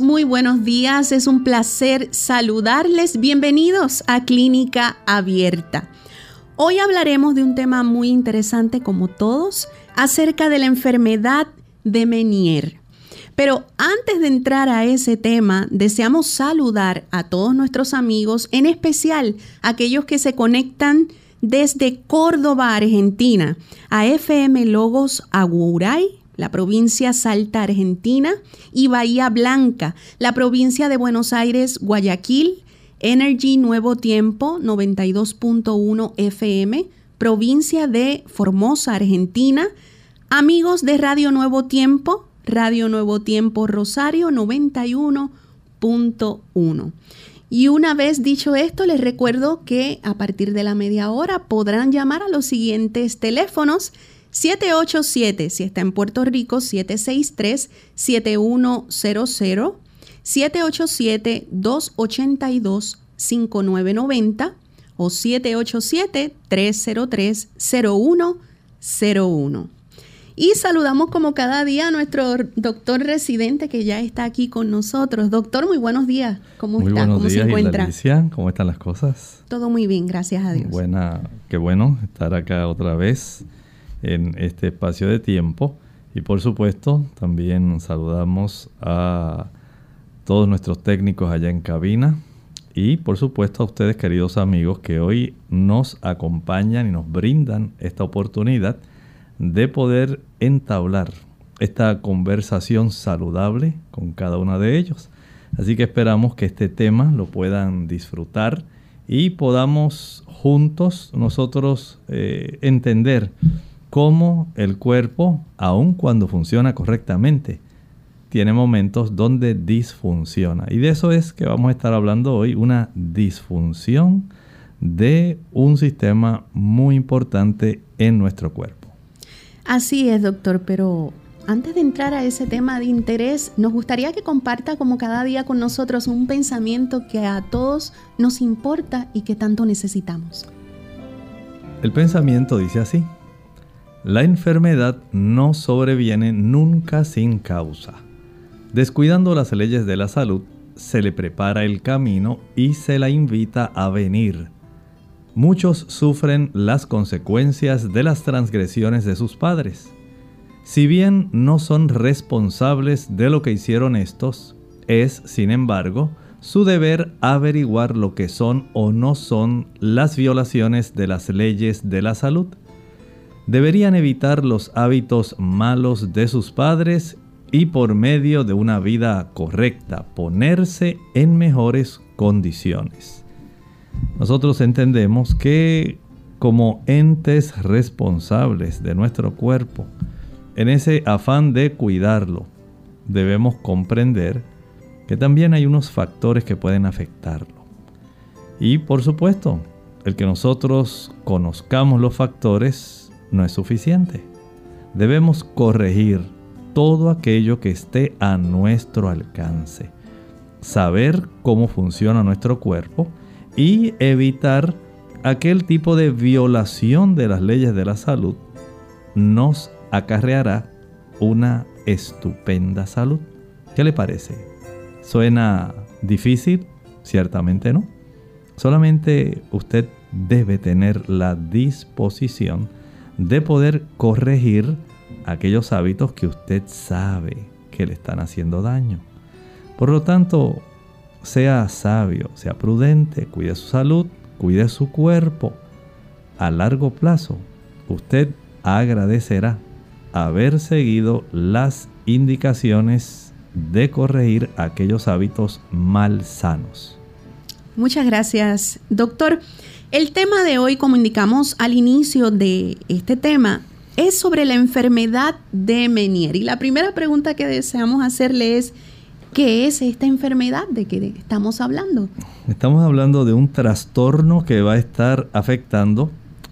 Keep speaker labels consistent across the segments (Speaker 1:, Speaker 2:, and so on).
Speaker 1: Muy buenos días. Es un placer saludarles. Bienvenidos a Clínica Abierta. Hoy hablaremos de un tema muy interesante como todos, acerca de la enfermedad de Menier. Pero antes de entrar a ese tema, deseamos saludar a todos nuestros amigos, en especial aquellos que se conectan desde Córdoba, Argentina, a FM Logos Aguray la provincia Salta, Argentina, y Bahía Blanca, la provincia de Buenos Aires, Guayaquil, Energy Nuevo Tiempo 92.1 FM, provincia de Formosa, Argentina, amigos de Radio Nuevo Tiempo, Radio Nuevo Tiempo Rosario 91.1. Y una vez dicho esto, les recuerdo que a partir de la media hora podrán llamar a los siguientes teléfonos 787, si está en Puerto Rico, 763-7100, 787-282-5990 o 787-303-0101. Y saludamos como cada día a nuestro doctor residente que ya está aquí con nosotros. Doctor, muy buenos días. ¿Cómo está?
Speaker 2: ¿Cómo se encuentra? ¿Cómo están las cosas?
Speaker 1: Todo muy bien, gracias a Dios.
Speaker 2: Buena, qué bueno estar acá otra vez en este espacio de tiempo. Y por supuesto, también saludamos a todos nuestros técnicos allá en cabina y por supuesto a ustedes queridos amigos que hoy nos acompañan y nos brindan esta oportunidad de poder entablar esta conversación saludable con cada uno de ellos. Así que esperamos que este tema lo puedan disfrutar y podamos juntos nosotros eh, entender cómo el cuerpo, aun cuando funciona correctamente, tiene momentos donde disfunciona. Y de eso es que vamos a estar hablando hoy, una disfunción de un sistema muy importante en nuestro cuerpo.
Speaker 1: Así es, doctor, pero antes de entrar a ese tema de interés, nos gustaría que comparta como cada día con nosotros un pensamiento que a todos nos importa y que tanto necesitamos.
Speaker 2: El pensamiento dice así, la enfermedad no sobreviene nunca sin causa. Descuidando las leyes de la salud, se le prepara el camino y se la invita a venir. Muchos sufren las consecuencias de las transgresiones de sus padres. Si bien no son responsables de lo que hicieron estos, es, sin embargo, su deber averiguar lo que son o no son las violaciones de las leyes de la salud deberían evitar los hábitos malos de sus padres y por medio de una vida correcta ponerse en mejores condiciones. Nosotros entendemos que como entes responsables de nuestro cuerpo, en ese afán de cuidarlo, debemos comprender que también hay unos factores que pueden afectarlo. Y por supuesto, el que nosotros conozcamos los factores no es suficiente. Debemos corregir todo aquello que esté a nuestro alcance. Saber cómo funciona nuestro cuerpo y evitar aquel tipo de violación de las leyes de la salud nos acarreará una estupenda salud. ¿Qué le parece? ¿Suena difícil? Ciertamente no. Solamente usted debe tener la disposición de poder corregir aquellos hábitos que usted sabe que le están haciendo daño. Por lo tanto, sea sabio, sea prudente, cuide su salud, cuide su cuerpo. A largo plazo, usted agradecerá haber seguido las indicaciones de corregir aquellos hábitos mal sanos.
Speaker 1: Muchas gracias, doctor. El tema de hoy, como indicamos al inicio de este tema, es sobre la enfermedad de Menier. Y la primera pregunta que deseamos hacerle es, ¿qué es esta enfermedad de que estamos hablando?
Speaker 2: Estamos hablando de un trastorno que va a estar afectando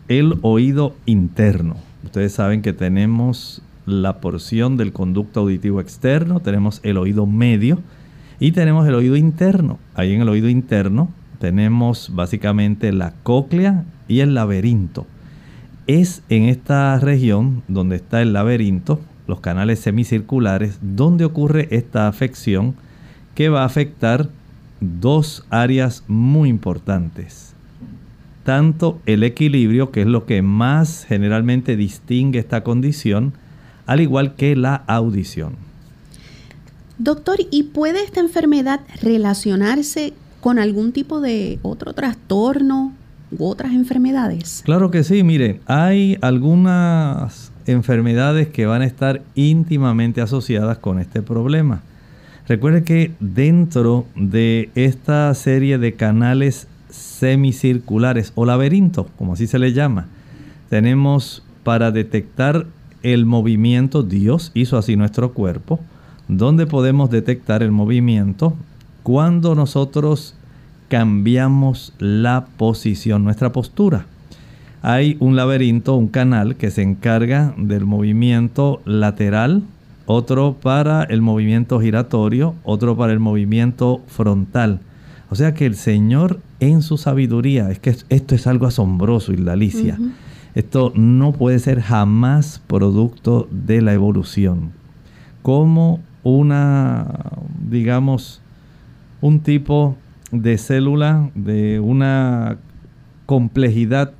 Speaker 2: el oído interno. Ustedes saben que tenemos la porción del conducto auditivo externo, tenemos el oído medio y tenemos el oído interno. Ahí en el oído interno tenemos básicamente la cóclea y el laberinto. Es en esta región donde está el laberinto, los canales semicirculares, donde ocurre esta afección que va a afectar dos áreas muy importantes. Tanto el equilibrio, que es lo que más generalmente distingue esta condición, al igual que la audición.
Speaker 1: Doctor, ¿y puede esta enfermedad relacionarse con algún tipo de otro trastorno u otras enfermedades?
Speaker 2: Claro que sí, mire, hay algunas enfermedades que van a estar íntimamente asociadas con este problema. Recuerde que dentro de esta serie de canales semicirculares o laberintos, como así se le llama, tenemos para detectar el movimiento, Dios hizo así nuestro cuerpo, donde podemos detectar el movimiento cuando nosotros cambiamos la posición, nuestra postura. Hay un laberinto, un canal que se encarga del movimiento lateral, otro para el movimiento giratorio, otro para el movimiento frontal. O sea que el Señor en su sabiduría, es que esto es algo asombroso, y Alicia. Esto no puede ser jamás producto de la evolución. Como una, digamos, un tipo de célula de una complejidad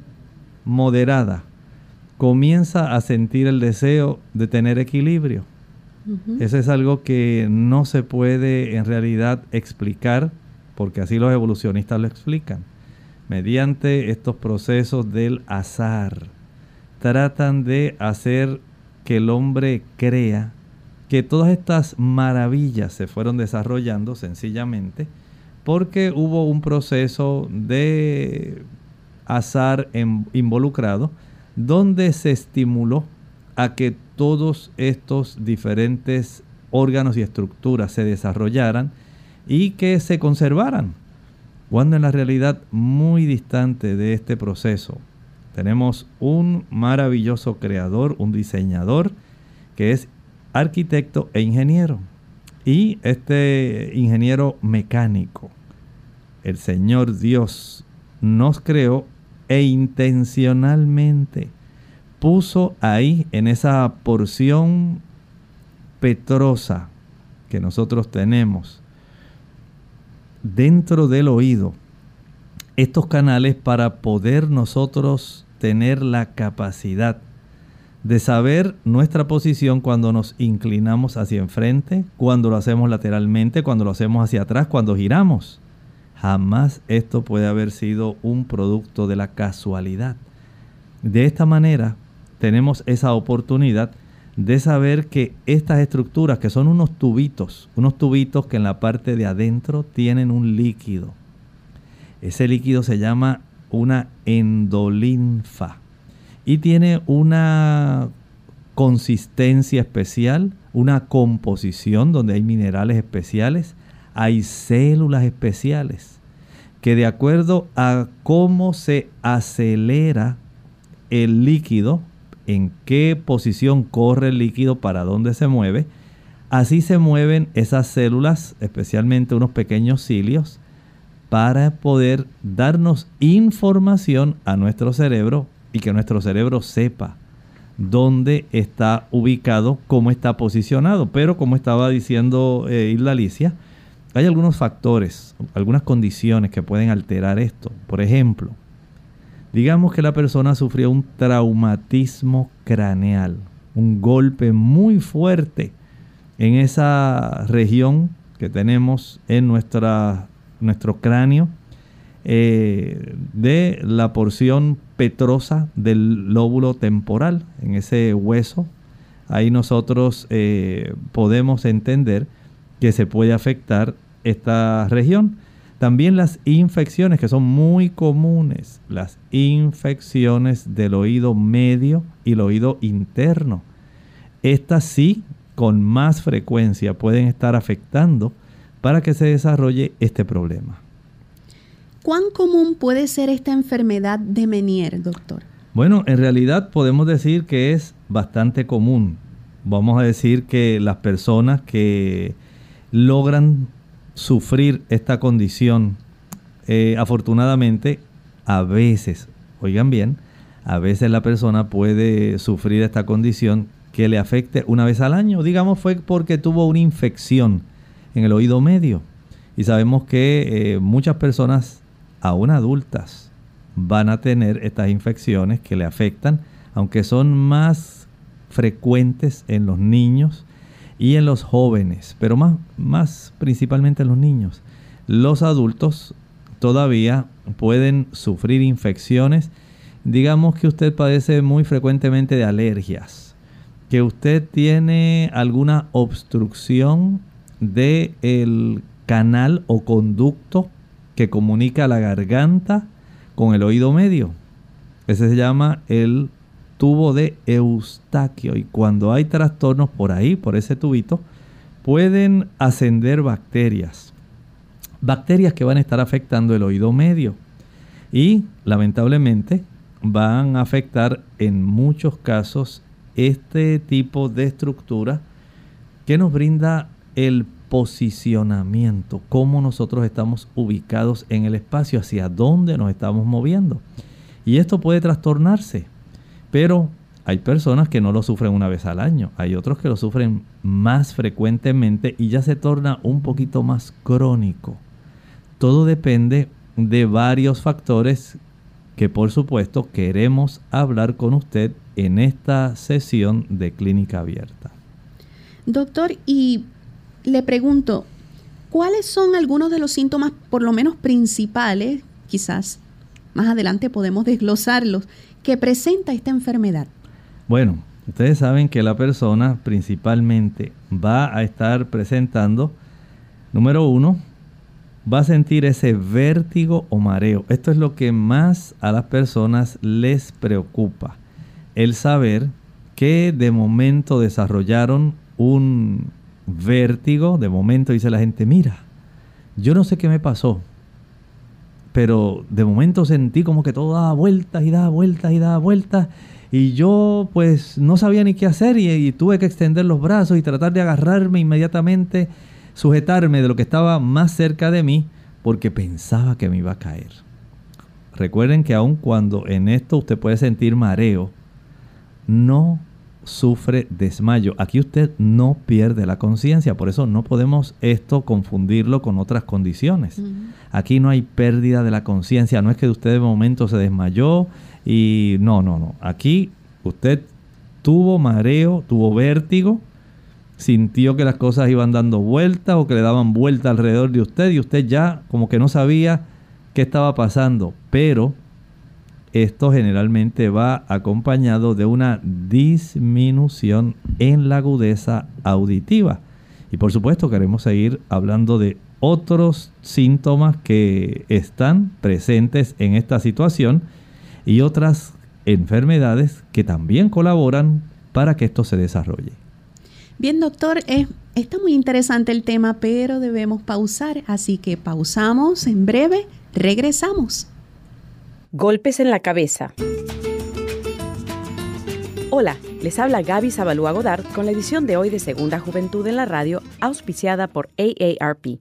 Speaker 2: moderada. Comienza a sentir el deseo de tener equilibrio. Eso es algo que no se puede en realidad explicar, porque así los evolucionistas lo explican. Mediante estos procesos del azar, tratan de hacer que el hombre crea que todas estas maravillas se fueron desarrollando sencillamente porque hubo un proceso de azar involucrado donde se estimuló a que todos estos diferentes órganos y estructuras se desarrollaran y que se conservaran cuando en la realidad muy distante de este proceso tenemos un maravilloso creador, un diseñador que es arquitecto e ingeniero. Y este ingeniero mecánico, el Señor Dios, nos creó e intencionalmente puso ahí en esa porción petrosa que nosotros tenemos dentro del oído estos canales para poder nosotros tener la capacidad de saber nuestra posición cuando nos inclinamos hacia enfrente, cuando lo hacemos lateralmente, cuando lo hacemos hacia atrás, cuando giramos. Jamás esto puede haber sido un producto de la casualidad. De esta manera tenemos esa oportunidad de saber que estas estructuras, que son unos tubitos, unos tubitos que en la parte de adentro tienen un líquido. Ese líquido se llama una endolinfa y tiene una consistencia especial, una composición donde hay minerales especiales, hay células especiales que de acuerdo a cómo se acelera el líquido, en qué posición corre el líquido, para dónde se mueve. Así se mueven esas células, especialmente unos pequeños cilios, para poder darnos información a nuestro cerebro y que nuestro cerebro sepa dónde está ubicado, cómo está posicionado. Pero como estaba diciendo eh, Isla Alicia, hay algunos factores, algunas condiciones que pueden alterar esto. Por ejemplo, Digamos que la persona sufrió un traumatismo craneal, un golpe muy fuerte en esa región que tenemos en nuestra nuestro cráneo, eh, de la porción petrosa del lóbulo temporal, en ese hueso. Ahí nosotros eh, podemos entender que se puede afectar esta región. También las infecciones que son muy comunes, las infecciones del oído medio y el oído interno. Estas sí, con más frecuencia, pueden estar afectando para que se desarrolle este problema.
Speaker 1: ¿Cuán común puede ser esta enfermedad de Menier, doctor?
Speaker 2: Bueno, en realidad podemos decir que es bastante común. Vamos a decir que las personas que logran sufrir esta condición, eh, afortunadamente, a veces, oigan bien, a veces la persona puede sufrir esta condición que le afecte una vez al año. Digamos fue porque tuvo una infección en el oído medio. Y sabemos que eh, muchas personas, aún adultas, van a tener estas infecciones que le afectan, aunque son más frecuentes en los niños y en los jóvenes, pero más, más principalmente en los niños. Los adultos todavía pueden sufrir infecciones. Digamos que usted padece muy frecuentemente de alergias, que usted tiene alguna obstrucción del el canal o conducto que comunica la garganta con el oído medio. Ese se llama el tubo de Eustaquio y cuando hay trastornos por ahí, por ese tubito, pueden ascender bacterias. Bacterias que van a estar afectando el oído medio y lamentablemente van a afectar en muchos casos este tipo de estructura que nos brinda el posicionamiento, cómo nosotros estamos ubicados en el espacio, hacia dónde nos estamos moviendo. Y esto puede trastornarse pero hay personas que no lo sufren una vez al año, hay otros que lo sufren más frecuentemente y ya se torna un poquito más crónico. Todo depende de varios factores que por supuesto queremos hablar con usted en esta sesión de clínica abierta.
Speaker 1: Doctor, y le pregunto, ¿cuáles son algunos de los síntomas, por lo menos principales, quizás más adelante podemos desglosarlos, que presenta esta enfermedad?
Speaker 2: Bueno, ustedes saben que la persona principalmente va a estar presentando, número uno, va a sentir ese vértigo o mareo. Esto es lo que más a las personas les preocupa. El saber que de momento desarrollaron un vértigo, de momento dice la gente, mira, yo no sé qué me pasó, pero de momento sentí como que todo daba vueltas y daba vueltas y daba vueltas. Y yo pues no sabía ni qué hacer y, tuve que extender los brazos y tratar de agarrarme inmediatamente, sujetarme de lo que estaba más cerca de mí porque pensaba que me iba a caer. Recuerden que aun cuando en esto usted puede sentir mareo, no sufre desmayo. Aquí usted no pierde la conciencia, por eso no podemos esto confundirlo con otras condiciones. Aquí no hay pérdida de la conciencia, no es que usted de momento se desmayó y no, no, no. Aquí usted tuvo mareo, tuvo vértigo, sintió que las cosas iban dando vueltas o que le daban vuelta alrededor de usted y usted ya como que no sabía qué estaba pasando, pero esto generalmente va acompañado de una disminución en la agudeza auditiva. Y por supuesto queremos seguir hablando de otros síntomas que están presentes en esta situación y otras enfermedades que también colaboran para que esto se desarrolle.
Speaker 1: Bien, doctor, está muy interesante el tema, pero debemos pausar, así que pausamos en breve, regresamos.
Speaker 3: Golpes en la cabeza. Hola, les habla Gaby Zabalúa Godard con la edición de hoy de Segunda Juventud en la Radio, auspiciada por AARP.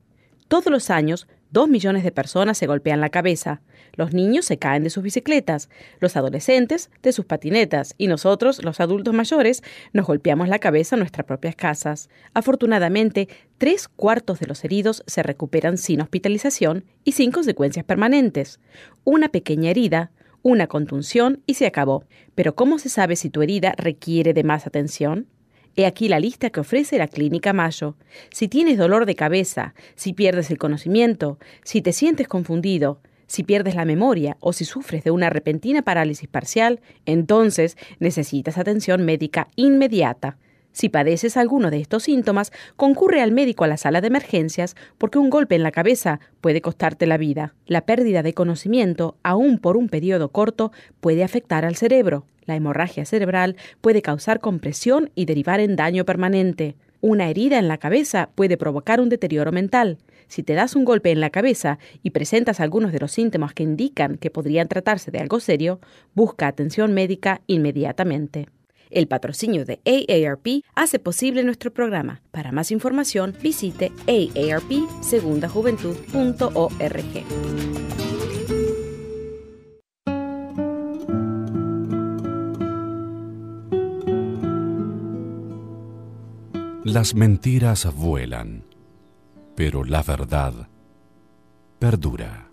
Speaker 3: Todos los años, dos millones de personas se golpean la cabeza. Los niños se caen de sus bicicletas, los adolescentes de sus patinetas y nosotros, los adultos mayores, nos golpeamos la cabeza en nuestras propias casas. Afortunadamente, tres cuartos de los heridos se recuperan sin hospitalización y sin consecuencias permanentes. Una pequeña herida, una contunción y se acabó. Pero ¿cómo se sabe si tu herida requiere de más atención? He aquí la lista que ofrece la Clínica Mayo. Si tienes dolor de cabeza, si pierdes el conocimiento, si te sientes confundido, si pierdes la memoria o si sufres de una repentina parálisis parcial, entonces necesitas atención médica inmediata. Si padeces alguno de estos síntomas, concurre al médico a la sala de emergencias porque un golpe en la cabeza puede costarte la vida. La pérdida de conocimiento, aún por un periodo corto, puede afectar al cerebro. La hemorragia cerebral puede causar compresión y derivar en daño permanente. Una herida en la cabeza puede provocar un deterioro mental. Si te das un golpe en la cabeza y presentas algunos de los síntomas que indican que podrían tratarse de algo serio, busca atención médica inmediatamente. El patrocinio de AARP hace posible nuestro programa. Para más información, visite aarpsegundajuventud.org.
Speaker 4: Las mentiras vuelan, pero la verdad perdura.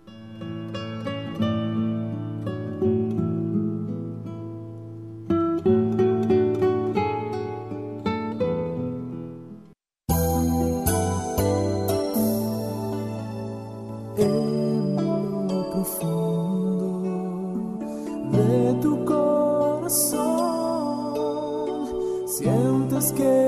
Speaker 5: en lo profundo de tu corazón. Sientes que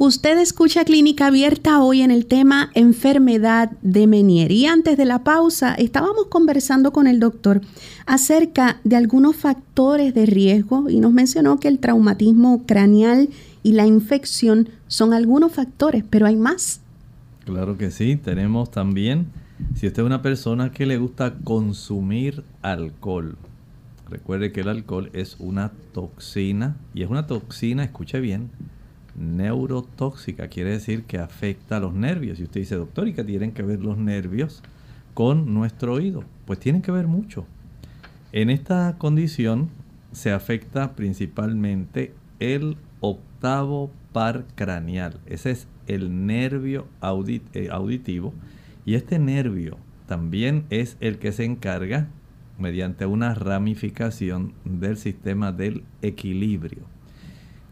Speaker 1: Usted escucha Clínica Abierta hoy en el tema enfermedad de Menier. Y antes de la pausa estábamos conversando con el doctor acerca de algunos factores de riesgo y nos mencionó que el traumatismo craneal y la infección son algunos factores, pero hay más.
Speaker 2: Claro que sí, tenemos también, si usted es una persona que le gusta consumir alcohol, recuerde que el alcohol es una toxina y es una toxina, escuche bien, neurotóxica, quiere decir que afecta a los nervios. Y usted dice, doctor, ¿y qué tienen que ver los nervios con nuestro oído? Pues tienen que ver mucho. En esta condición se afecta principalmente el octavo par craneal. Ese es el nervio eh, auditivo. Y este nervio también es el que se encarga mediante una ramificación del sistema del equilibrio.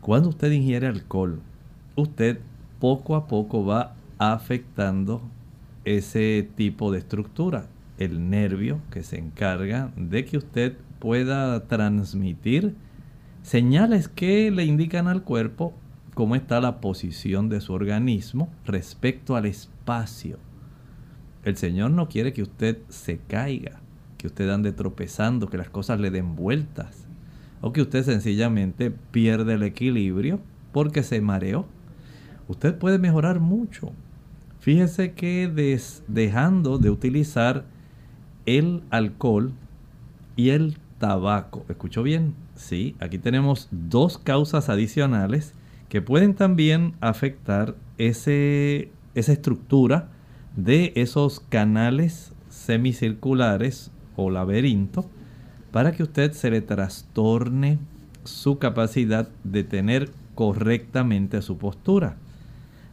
Speaker 2: Cuando usted ingiere alcohol, usted poco a poco va afectando ese tipo de estructura, el nervio que se encarga de que usted pueda transmitir señales que le indican al cuerpo cómo está la posición de su organismo respecto al espacio. El Señor no quiere que usted se caiga, que usted ande tropezando, que las cosas le den vueltas o que usted sencillamente pierde el equilibrio porque se mareó. Usted puede mejorar mucho. Fíjese que dejando de utilizar el alcohol y el tabaco. ¿Escuchó bien? Sí, aquí tenemos dos causas adicionales que pueden también afectar ese, esa estructura de esos canales semicirculares o laberinto para que usted se le trastorne su capacidad de tener correctamente su postura.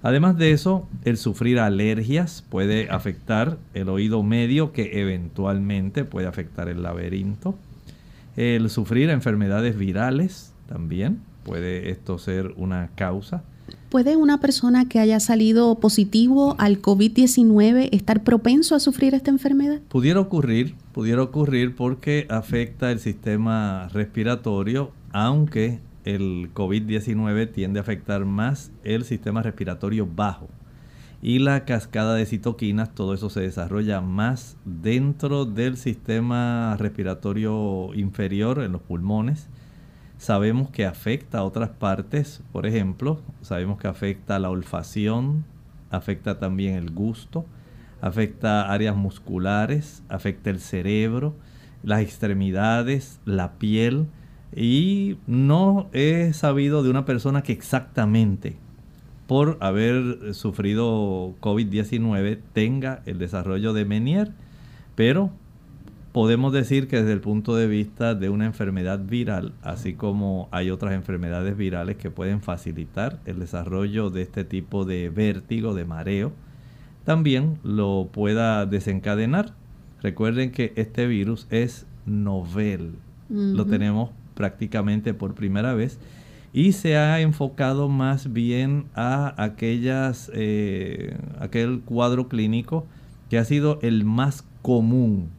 Speaker 2: Además de eso, el sufrir alergias puede afectar el oído medio que eventualmente puede afectar el laberinto. El sufrir enfermedades virales también puede esto ser una causa.
Speaker 1: ¿Puede una persona que haya salido positivo al COVID-19 estar propenso a sufrir esta enfermedad?
Speaker 2: Pudiera ocurrir, pudiera ocurrir porque afecta el sistema respiratorio, aunque el COVID-19 tiende a afectar más el sistema respiratorio bajo. Y la cascada de citoquinas, todo eso se desarrolla más dentro del sistema respiratorio inferior, en los pulmones. Sabemos que afecta a otras partes, por ejemplo, sabemos que afecta la olfacción, afecta también el gusto, afecta áreas musculares, afecta el cerebro, las extremidades, la piel, y no he sabido de una persona que exactamente por haber sufrido COVID-19 tenga el desarrollo de Menier, pero podemos decir que desde el punto de vista de una enfermedad viral, así como hay otras enfermedades virales que pueden facilitar el desarrollo de este tipo de vértigo, de mareo, también lo pueda desencadenar. Recuerden que este virus es novel, lo tenemos prácticamente por primera vez y se ha enfocado más bien a aquellas, eh, aquel cuadro clínico que ha sido el más común.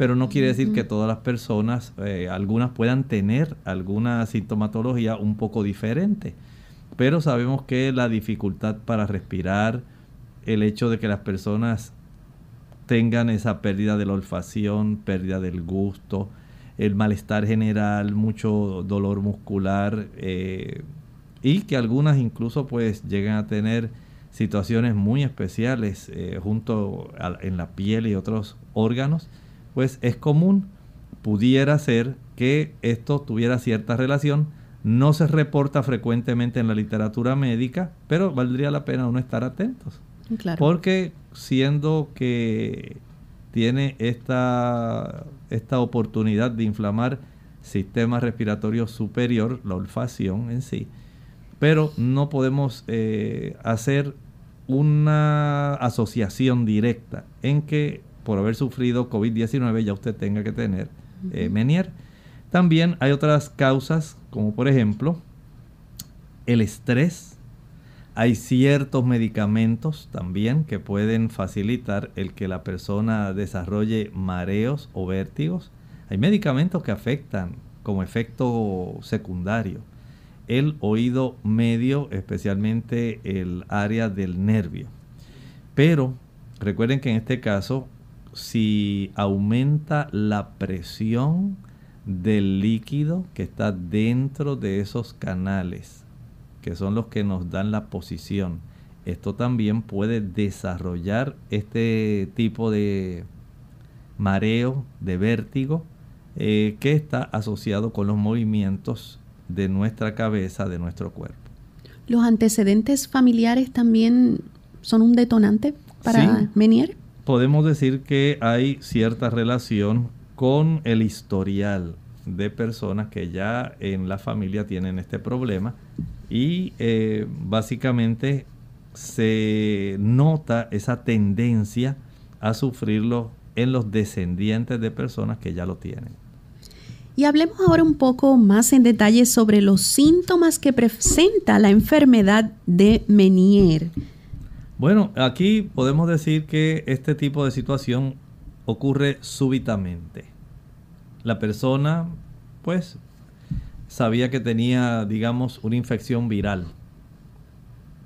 Speaker 2: Pero no quiere decir que todas las personas, eh, algunas puedan tener alguna sintomatología un poco diferente. Pero sabemos que la dificultad para respirar, el hecho de que las personas tengan esa pérdida de la olfacción, pérdida del gusto, el malestar general, mucho dolor muscular eh, y que algunas incluso pues llegan a tener situaciones muy especiales eh, junto en la piel y otros órganos, pues es común, pudiera ser que esto tuviera cierta relación, no se reporta frecuentemente en la literatura médica, pero valdría la pena uno estar atentos. Porque siendo que tiene esta, esta oportunidad de inflamar sistema respiratorio superior, la olfacción en sí, pero no podemos eh, hacer una asociación directa en que por haber sufrido COVID-19 ya usted tenga que tener eh, Menier. También hay otras causas, como por ejemplo el estrés, hay ciertos medicamentos también que pueden facilitar el que la persona desarrolle mareos o vértigos. Hay medicamentos que afectan como efecto secundario el oído medio, especialmente el área del nervio. Pero recuerden que en este caso, si aumenta la presión del líquido que está dentro de esos canales que son los que nos dan la posición. Esto también puede desarrollar este tipo de mareo, de vértigo, eh, que está asociado con los movimientos de nuestra cabeza, de nuestro cuerpo.
Speaker 1: ¿Los antecedentes familiares también son un detonante para Menier?
Speaker 2: Podemos decir que hay cierta relación con el historial de personas que ya en la familia tienen este problema y eh, básicamente se nota esa tendencia a sufrirlo en los descendientes de personas que ya lo tienen.
Speaker 1: Y hablemos ahora un poco más en detalle sobre los síntomas que presenta la enfermedad de Menier.
Speaker 2: Bueno, aquí podemos decir que este tipo de situación ocurre súbitamente. La persona, pues, sabía que tenía, digamos, una infección viral,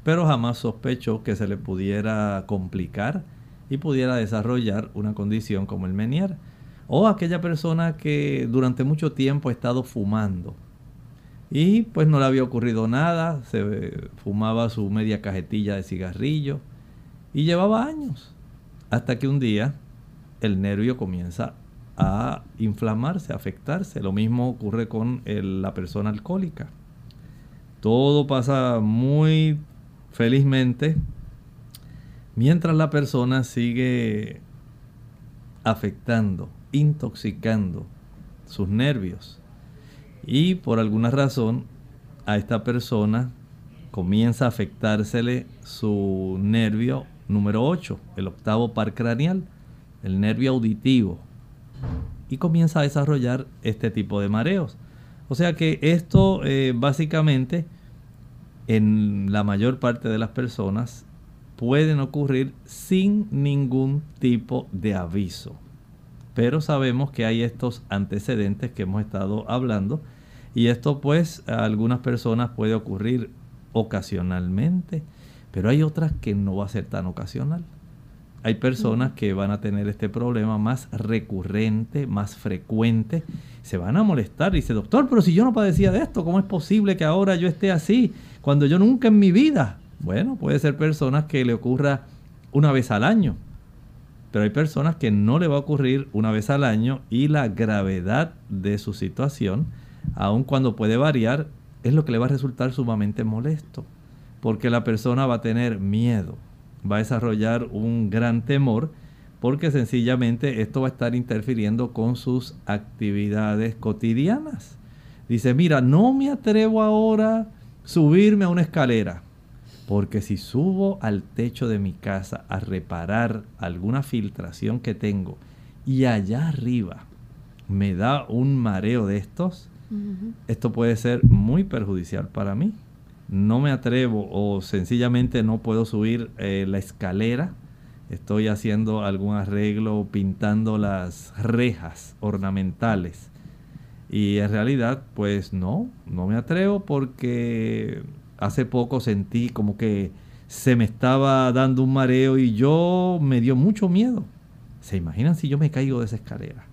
Speaker 2: pero jamás sospechó que se le pudiera complicar y pudiera desarrollar una condición como el Menier. O aquella persona que durante mucho tiempo ha estado fumando y pues no le había ocurrido nada, se fumaba su media cajetilla de cigarrillo y llevaba años. Hasta que un día el nervio comienza a inflamarse, a afectarse. Lo mismo ocurre con la persona alcohólica. Todo pasa muy felizmente mientras la persona sigue afectando, intoxicando sus nervios. Y por alguna razón a esta persona comienza a afectársele su nervio número 8, el octavo par craneal, el nervio auditivo, y comienza a desarrollar este tipo de mareos. O sea que esto eh, básicamente en la mayor parte de las personas pueden ocurrir sin ningún tipo de aviso. Pero sabemos que hay estos antecedentes que hemos estado hablando y esto pues a algunas personas puede ocurrir ocasionalmente, pero hay otras que no va a ser tan ocasional. Hay personas que van a tener este problema más recurrente, más frecuente. Se van a molestar. Dice, doctor, pero si yo no padecía de esto, ¿cómo es posible que ahora yo esté así cuando yo nunca en mi vida? Bueno, puede ser personas que le ocurra una vez al año. Pero hay personas que no le va a ocurrir una vez al año y la gravedad de su situación, aun cuando puede variar, es lo que le va a resultar sumamente molesto. Porque la persona va a tener miedo, va a desarrollar un gran temor porque sencillamente esto va a estar interfiriendo con sus actividades cotidianas. Dice, mira, no me atrevo ahora a subirme a una escalera, porque si subo al techo de mi casa a reparar alguna filtración que tengo y allá arriba me da un mareo de estos, esto puede ser muy perjudicial para mí no me atrevo o sencillamente no puedo subir eh, la escalera, estoy haciendo algún arreglo, pintando las rejas ornamentales. Y en realidad, pues no, no me atrevo porque hace poco sentí como que se me estaba dando un mareo y yo me dio mucho miedo. ¿Se imaginan si yo me caigo de esa escalera?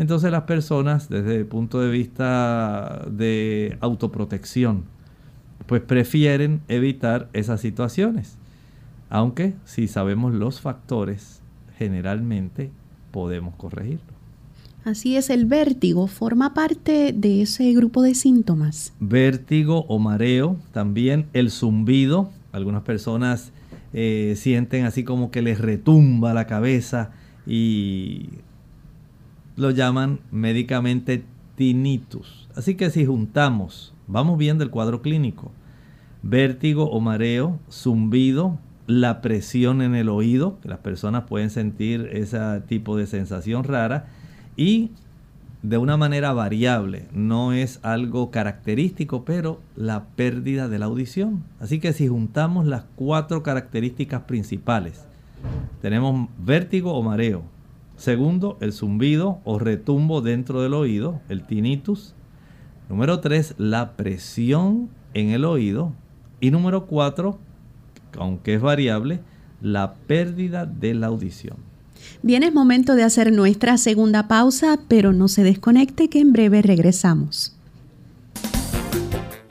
Speaker 2: Entonces las personas, desde el punto de vista de autoprotección, pues prefieren evitar esas situaciones. Aunque si sabemos los factores, generalmente podemos corregirlo.
Speaker 1: Así es, el vértigo forma parte de ese grupo de síntomas.
Speaker 2: Vértigo o mareo, también el zumbido. Algunas personas eh, sienten así como que les retumba la cabeza y lo llaman médicamente tinnitus. Así que si juntamos Vamos viendo el cuadro clínico. Vértigo o mareo, zumbido, la presión en el oído, que las personas pueden sentir ese tipo de sensación rara y de una manera variable, no es algo característico, pero la pérdida de la audición. Así que si juntamos las cuatro características principales, tenemos vértigo o mareo. Segundo, el zumbido o retumbo dentro del oído, el tinnitus. Número 3, la presión en el oído. Y número 4, aunque es variable, la pérdida de la audición.
Speaker 1: Bien, es momento de hacer nuestra segunda pausa, pero no se desconecte que en breve regresamos.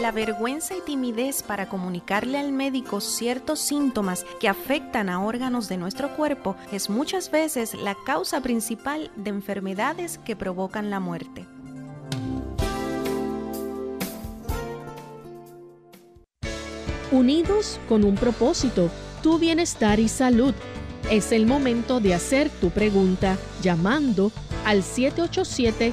Speaker 1: La vergüenza y timidez para comunicarle al médico ciertos síntomas que afectan a órganos de nuestro cuerpo es muchas veces la causa principal de enfermedades que provocan la muerte.
Speaker 6: Unidos con un propósito, tu bienestar y salud. Es el momento de hacer tu pregunta llamando al 787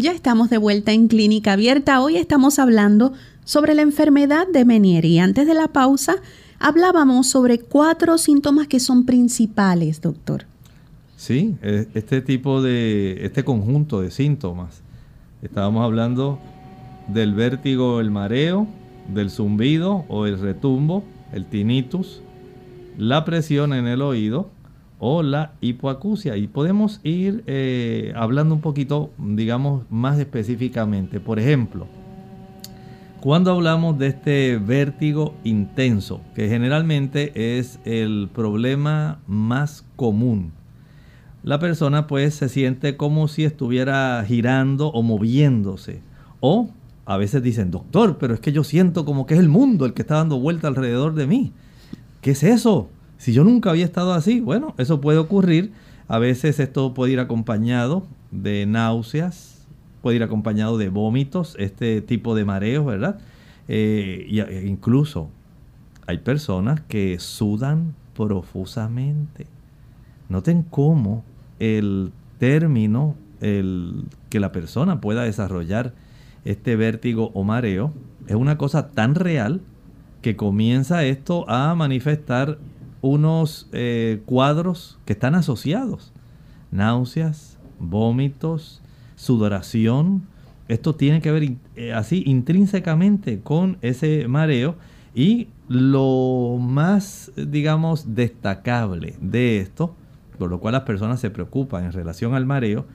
Speaker 1: Ya estamos de vuelta en Clínica Abierta. Hoy estamos hablando sobre la enfermedad de Menier y antes de la pausa hablábamos sobre cuatro síntomas que son principales, doctor.
Speaker 2: Sí, e, este tipo de, este conjunto de síntomas. Estábamos hablando del vértigo, el mareo, del zumbido o el retumbo, el tinnitus, la presión en el oído o la hipoacusia. Y podemos ir eh, hablando un poquito, digamos, más específicamente. Por ejemplo, cuando hablamos de este vértigo intenso, que generalmente es el problema más común, la persona pues se siente como si estuviera girando o moviéndose. O a veces dicen, doctor, pero es que yo siento como que es el mundo el que está dando vuelta alrededor de mí. ¿Qué es eso? Si yo nunca había estado así, bueno, eso puede ocurrir. A veces esto puede ir acompañado de náuseas, puede ir acompañado de vómitos, este tipo de mareos, ¿verdad? Eh, y e incluso hay personas que sudan profusamente. Noten cómo el término el, que la persona pueda desarrollar este vértigo o mareo es una cosa tan real que comienza esto a manifestar unos eh, cuadros que están asociados. Náuseas, vómitos, sudoración. Esto tiene que ver eh, así intrínsecamente con ese mareo y lo más, digamos, destacable de esto, por lo cual las personas se preocupan en relación al mareo,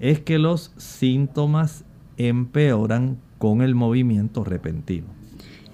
Speaker 2: es que los síntomas empeoran con el movimiento repentino.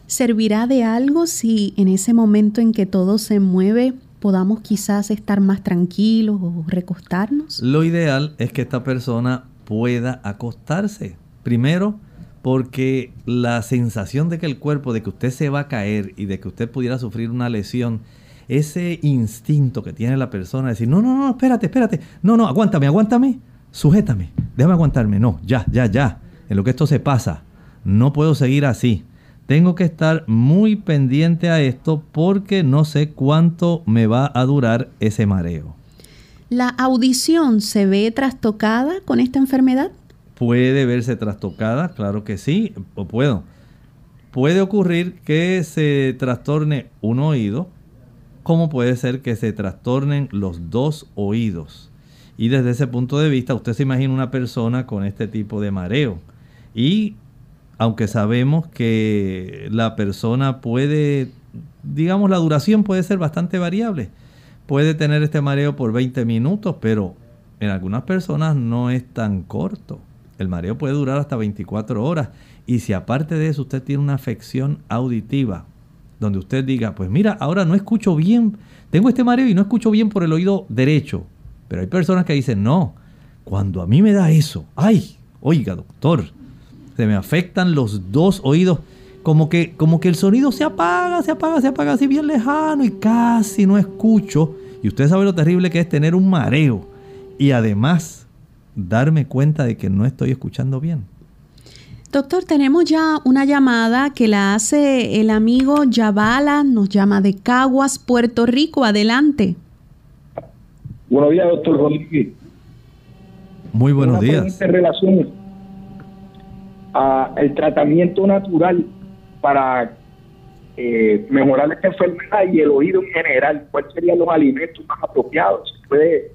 Speaker 1: ¿Servirá de algo si en ese momento en que todo se mueve podamos quizás estar más tranquilos o recostarnos?
Speaker 2: Lo ideal es que esta persona pueda acostarse. Primero, porque la sensación de que el cuerpo, de que usted se va a caer y de que usted pudiera sufrir una lesión, ese instinto que tiene la persona de decir, no, no, no, espérate, espérate, no, no, aguántame, aguántame, sujétame, déjame aguantarme, no, ya, ya, ya, en lo que esto se pasa, no puedo seguir así. Tengo que estar muy pendiente a esto porque no sé cuánto me va a durar ese mareo.
Speaker 1: ¿La audición se ve trastocada con esta enfermedad?
Speaker 2: Puede verse trastocada, claro que sí, o puedo. Puede ocurrir que se trastorne un oído, como puede ser que se trastornen los dos oídos. Y desde ese punto de vista, usted se imagina una persona con este tipo de mareo. Y aunque sabemos que la persona puede, digamos, la duración puede ser bastante variable puede tener este mareo por 20 minutos, pero en algunas personas no es tan corto. El mareo puede durar hasta 24 horas. Y si aparte de eso usted tiene una afección auditiva, donde usted diga, pues mira, ahora no escucho bien, tengo este mareo y no escucho bien por el oído derecho. Pero hay personas que dicen, no, cuando a mí me da eso, ay, oiga doctor, se me afectan los dos oídos, como que, como que el sonido se apaga, se apaga, se apaga así bien lejano y casi no escucho y usted sabe lo terrible que es tener un mareo y además darme cuenta de que no estoy escuchando bien.
Speaker 1: Doctor, tenemos ya una llamada que la hace el amigo Yavala, nos llama de Caguas, Puerto Rico. Adelante.
Speaker 7: Buenos días, doctor Rodríguez.
Speaker 2: Muy buenos días.
Speaker 7: En relación al tratamiento natural para eh, mejorar esta enfermedad y el oído en general? ¿Cuáles serían los alimentos más apropiados? ¿Se puede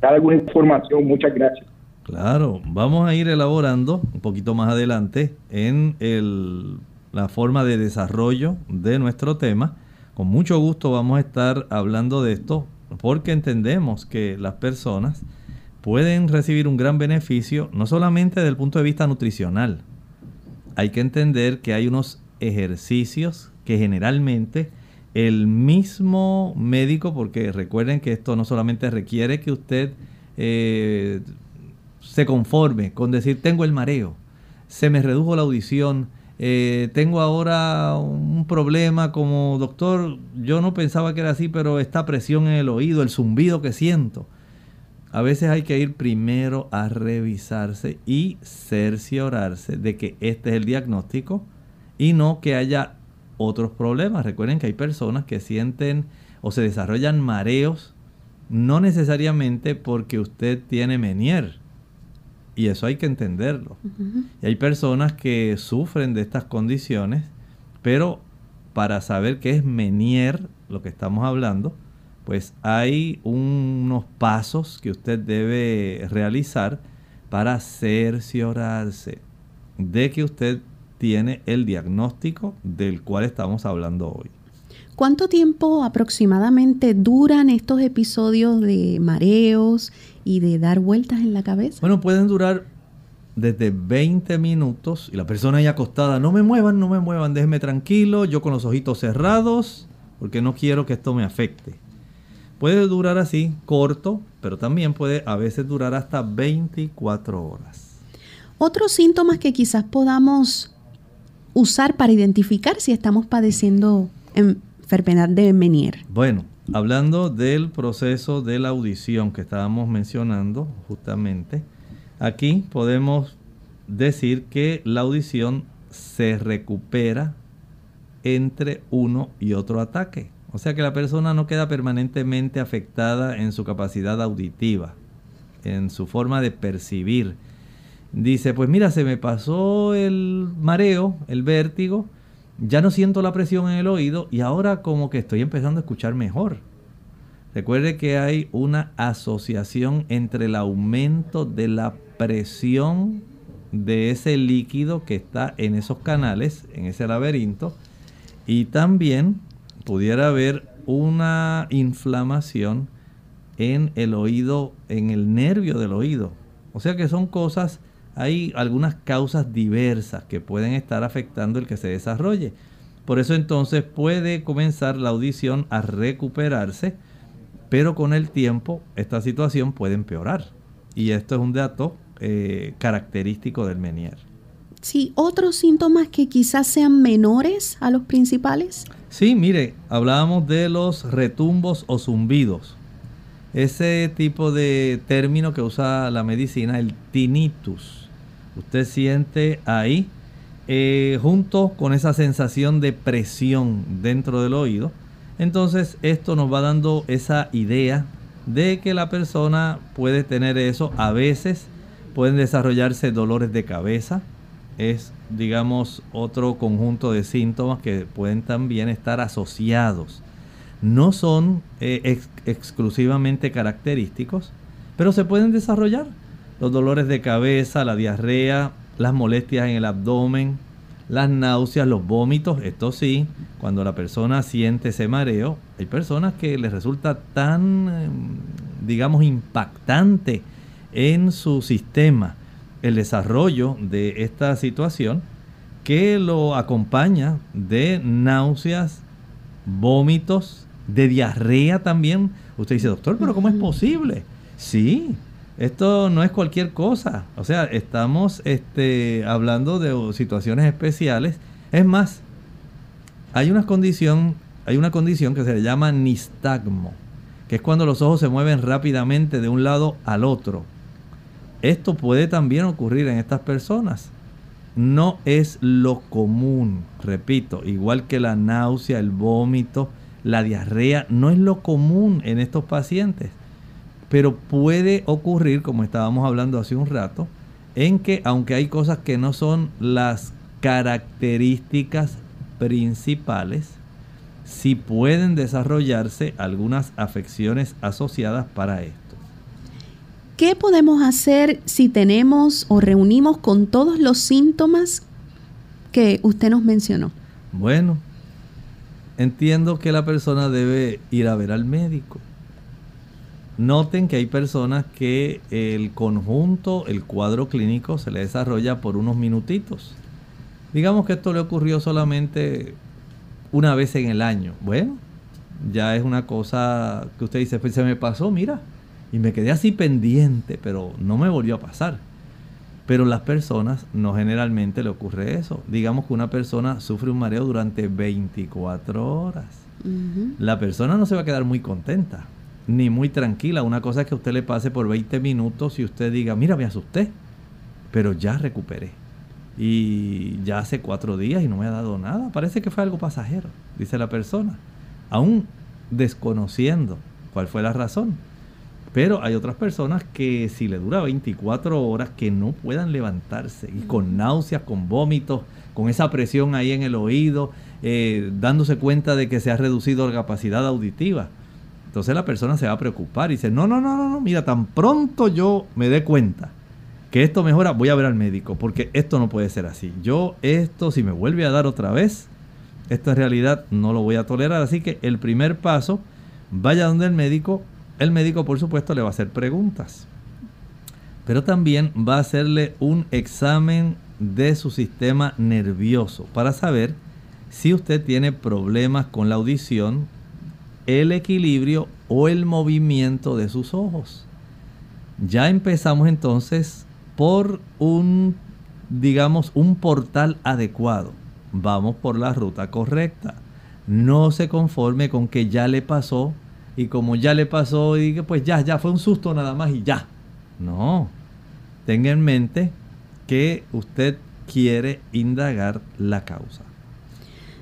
Speaker 7: dar alguna información? Muchas gracias.
Speaker 2: Claro, vamos a ir elaborando un poquito más adelante en el, la forma de desarrollo de nuestro tema. Con mucho gusto vamos a estar hablando de esto porque entendemos que las personas pueden recibir un gran beneficio no solamente desde el punto de vista nutricional. Hay que entender que hay unos ejercicios que generalmente el mismo médico, porque recuerden que esto no solamente requiere que usted eh, se conforme con decir tengo el mareo, se me redujo la audición, eh, tengo ahora un problema como doctor, yo no pensaba que era así, pero esta presión en el oído, el zumbido que siento. A veces hay que ir primero a revisarse y cerciorarse de que este es el diagnóstico y no que haya otros problemas. Recuerden que hay personas que sienten o se desarrollan mareos, no necesariamente porque usted tiene Menier. Y eso hay que entenderlo. Y hay personas que sufren de estas condiciones, pero para saber qué es Menier, lo que estamos hablando, pues hay unos pasos que usted debe realizar para cerciorarse de que usted tiene el diagnóstico del cual estamos hablando hoy.
Speaker 1: ¿Cuánto tiempo aproximadamente duran estos episodios de mareos y de dar vueltas en la cabeza?
Speaker 2: Bueno, pueden durar desde 20 minutos y la persona ahí acostada, no me muevan, no me muevan, déjenme tranquilo, yo con los ojitos cerrados, porque no quiero que esto me afecte. Puede durar así, corto, pero también puede a veces durar hasta 24 horas.
Speaker 1: Otros síntomas que quizás podamos usar para identificar si estamos padeciendo enfermedad de Menier.
Speaker 2: Bueno, hablando del proceso de la audición que estábamos mencionando justamente, aquí podemos decir que la audición se recupera entre uno y otro ataque. O sea que la persona no queda permanentemente afectada en su capacidad auditiva, en su forma de percibir. Dice, pues mira, se me pasó el mareo, el vértigo, ya no siento la presión en el oído y ahora como que estoy empezando a escuchar mejor. Recuerde que hay una asociación entre el aumento de la presión de ese líquido que está en esos canales, en ese laberinto, y también pudiera haber una inflamación en el oído, en el nervio del oído. O sea que son cosas, hay algunas causas diversas que pueden estar afectando el que se desarrolle. Por eso entonces puede comenzar la audición a recuperarse, pero con el tiempo esta situación puede empeorar. Y esto es un dato eh, característico del Menier.
Speaker 1: Sí, otros síntomas que quizás sean menores a los principales.
Speaker 2: Sí, mire, hablábamos de los retumbos o zumbidos. Ese tipo de término que usa la medicina, el tinnitus. Usted siente ahí, eh, junto con esa sensación de presión dentro del oído. Entonces esto nos va dando esa idea de que la persona puede tener eso. A veces pueden desarrollarse dolores de cabeza, es, digamos, otro conjunto de síntomas que pueden también estar asociados. No son eh, exclusivamente característicos, pero se pueden desarrollar. Los dolores de cabeza, la diarrea, las molestias en el abdomen, las náuseas, los vómitos, esto sí, cuando la persona siente ese mareo, hay personas que les resulta tan, em, digamos, impactante en su sistema el desarrollo de esta situación que lo acompaña de náuseas, vómitos, de diarrea también. Usted dice, doctor, pero ¿cómo es posible? Sí, esto no es cualquier cosa. O sea, estamos este, hablando de situaciones especiales. Es más, hay una condición, hay una condición que se le llama nistagmo, que es cuando los ojos se mueven rápidamente de un lado al otro. Esto puede también ocurrir en estas personas. No es lo común, repito, igual que la náusea, el vómito, la diarrea, no es lo común en estos pacientes. Pero puede ocurrir, como estábamos hablando hace un rato, en que aunque hay cosas que no son las características principales, sí pueden desarrollarse algunas afecciones asociadas para esto.
Speaker 1: ¿Qué podemos hacer si tenemos o reunimos con todos los síntomas que usted nos mencionó?
Speaker 2: Bueno, entiendo que la persona debe ir a ver al médico. Noten que hay personas que el conjunto, el cuadro clínico se le desarrolla por unos minutitos. Digamos que esto le ocurrió solamente una vez en el año. Bueno, ya es una cosa que usted dice, pues se me pasó, mira, y me quedé así pendiente, pero no me volvió a pasar. Pero las personas no generalmente le ocurre eso. Digamos que una persona sufre un mareo durante 24 horas. La persona no se va a quedar muy contenta, ni muy tranquila. Una cosa es que a usted le pase por 20 minutos y usted diga, mira, me asusté, pero ya recuperé. y ya hace cuatro días y no me ha dado nada. Parece que fue algo pasajero, dice la persona, aún desconociendo cuál fue la razón. Pero hay otras personas que si le dura 24 horas que no puedan levantarse y con náuseas, con vómitos, con esa presión ahí en el oído, eh, dándose cuenta de que se ha reducido la capacidad auditiva. Entonces la persona se va a preocupar y dice, no, no, no, no, mira, tan pronto yo me dé cuenta que esto mejora, voy a ver al médico, porque esto no puede ser así. Yo esto, si me vuelve a dar otra vez, esto en realidad no lo voy a tolerar. Así que el primer paso, vaya donde el médico. El médico, por supuesto, le va a hacer preguntas. Pero también va a hacerle un examen de su sistema nervioso para saber si usted tiene problemas con la audición, el equilibrio o el movimiento de sus ojos. Ya empezamos entonces por un, digamos, un portal adecuado. Vamos por la ruta correcta. No se conforme con que ya le pasó y como ya le pasó y que pues ya, ya fue un susto nada más y ya. No. Tenga en mente que usted quiere indagar la causa.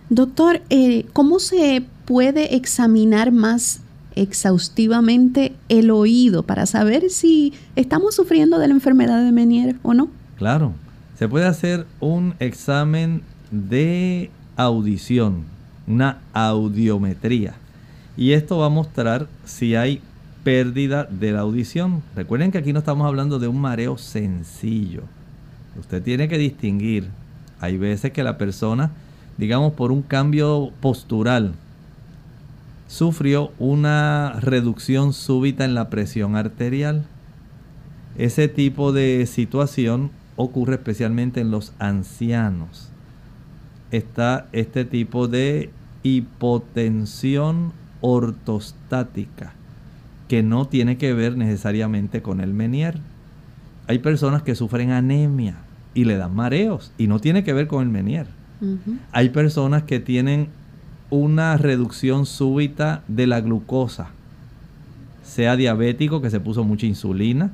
Speaker 1: Doctor, eh, ¿cómo se puede examinar más exhaustivamente el oído para saber si estamos sufriendo de la enfermedad de Menier o no?
Speaker 2: Claro, se puede hacer un examen de audición, una audiometría. Y esto va a mostrar si hay pérdida de la audición. Recuerden que aquí no estamos hablando de un mareo sencillo. Usted tiene que distinguir. Hay veces que la persona, digamos por un cambio postural, sufrió una reducción súbita en la presión arterial. Ese tipo de situación ocurre especialmente en los ancianos. Está este tipo de hipotensión ortostática que no tiene que ver necesariamente con el Menier. Hay personas que sufren anemia y le dan mareos y no tiene que ver con el Menier. Hay personas que tienen una reducción súbita de la glucosa, sea diabético que se puso mucha insulina,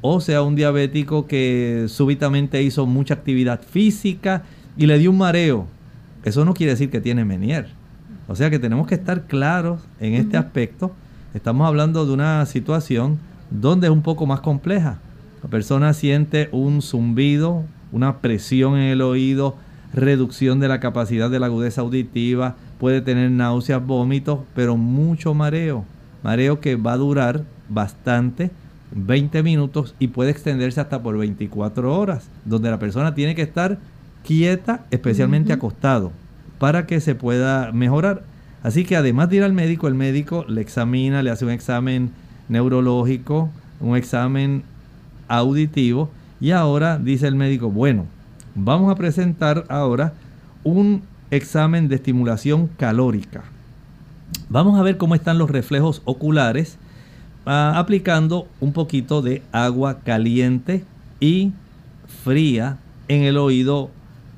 Speaker 2: o sea un diabético que súbitamente hizo mucha actividad física y le dio un mareo. Eso no quiere decir que tiene Menier. O sea que tenemos que estar claros en este aspecto. Estamos hablando de una situación donde es un poco más compleja. La persona siente un zumbido, una presión en el oído, reducción de la capacidad de la agudeza auditiva, puede tener náuseas, vómitos, pero mucho mareo. Mareo que va a durar bastante, 20 minutos y puede extenderse hasta por 24 horas, donde la persona tiene que estar quieta, especialmente acostado, para que se pueda mejorar. Así que además de ir al médico, el médico le examina, le hace un examen neurológico, un examen auditivo y ahora dice el médico, bueno, vamos a presentar ahora un examen de estimulación calórica. Vamos a ver cómo están los reflejos oculares ah, aplicando un poquito de agua caliente y fría en el oído